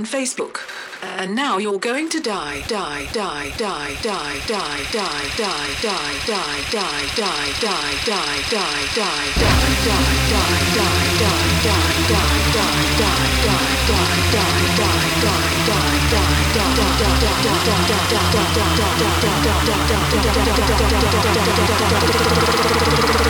on Facebook. And now you're going to die, die, die, die, die, die, die, die, die, die, die, die, die, die, die, die, die, Tell me what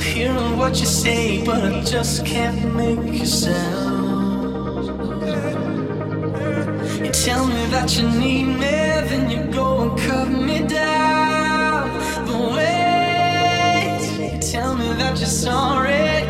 I'm hearing what you say, but I just can't make a sound. You tell me that you need me, then you go and cut me down. But wait, you tell me that you're sorry,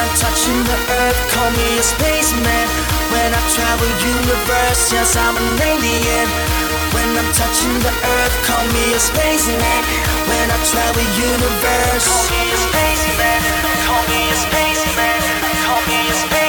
I'm touching the earth, call me a spaceman. When I travel universe, yes, I'm an alien. When I'm touching the earth, call me a spaceman. When I travel universe, call me a spaceman. Call me a spaceman. Call me a spaceman.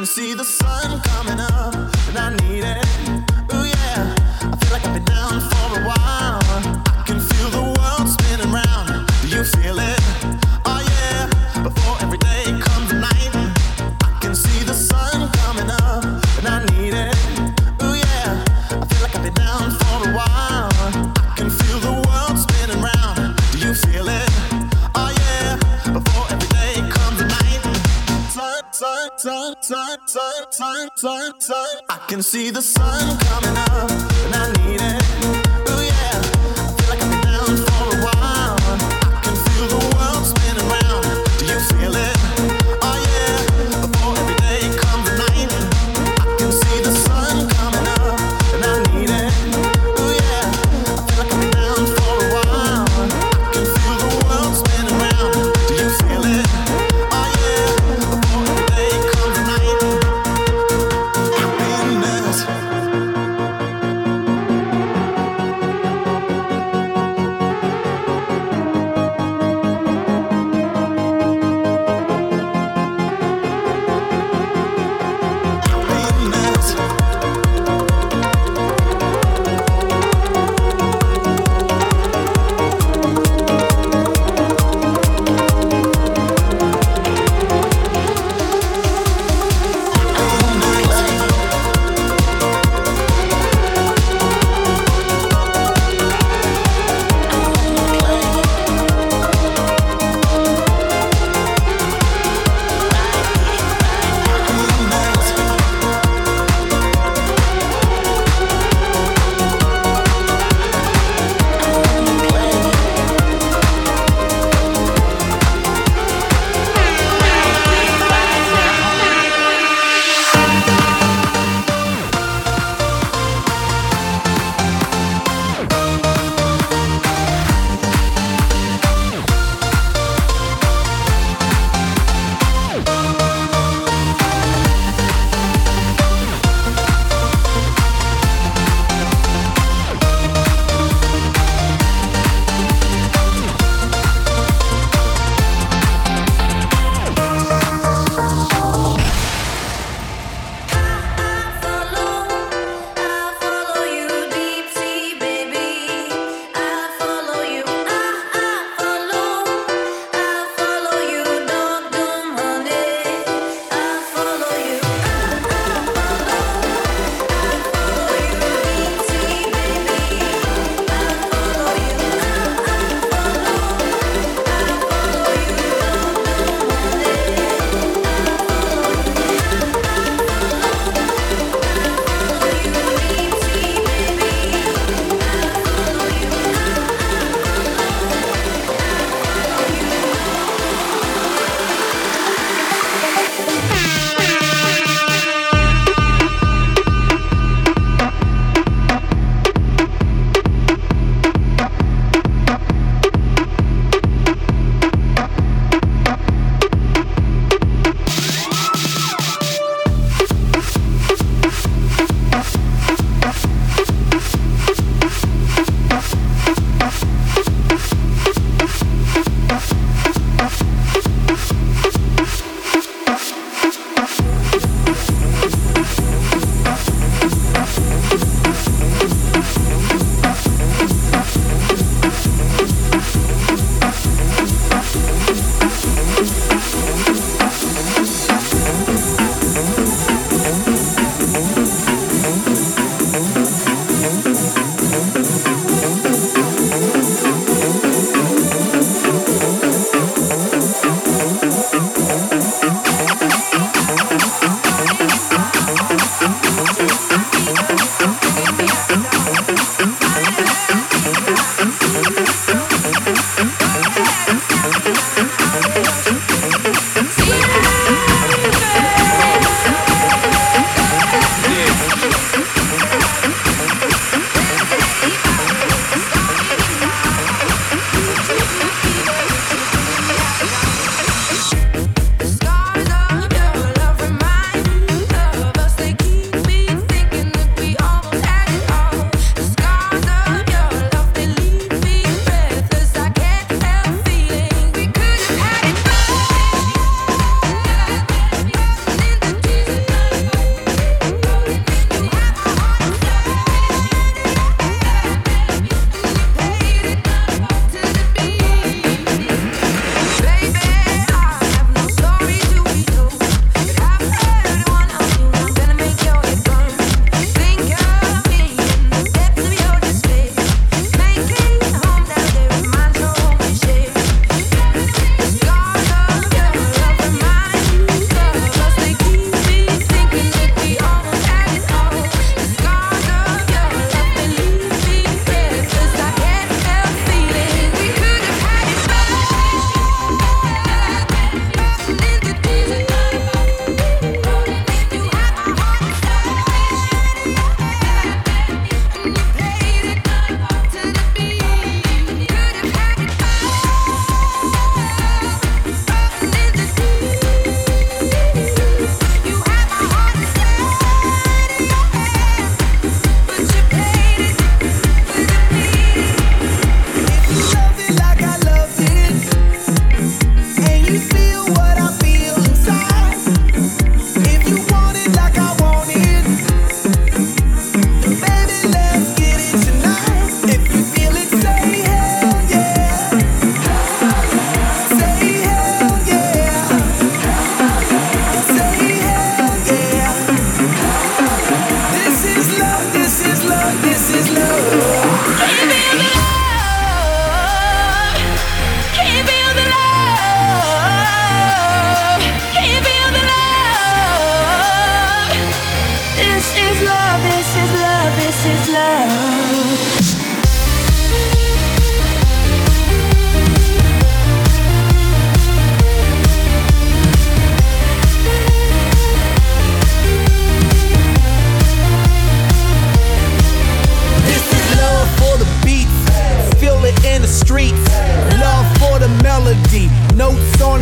can see the sun coming up, and I need it. see the sun coming up.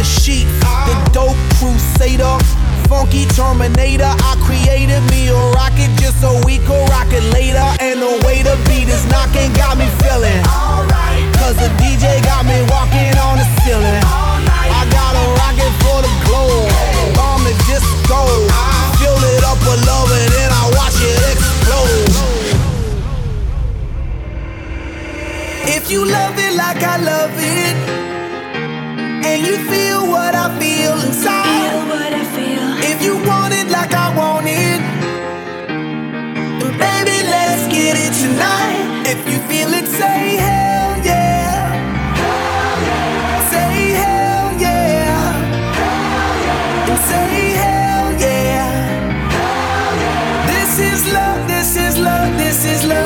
sheet. The dope crusader, funky terminator. I created me a rocket just so we could rock it later. And the way the beat is knocking got me feeling. Cause the DJ got me walking on the ceiling. I got a rocket for the globe. Bomb the disco. Fill it up with love and then I watch it explode. If you love it like I love it you feel what I feel inside. If you want it like I want it, baby, let's get it tonight. If you feel it, say hell yeah. Hell yeah. Say hell yeah. Hell yeah. Say hell yeah. hell yeah. This is love, this is love, this is love.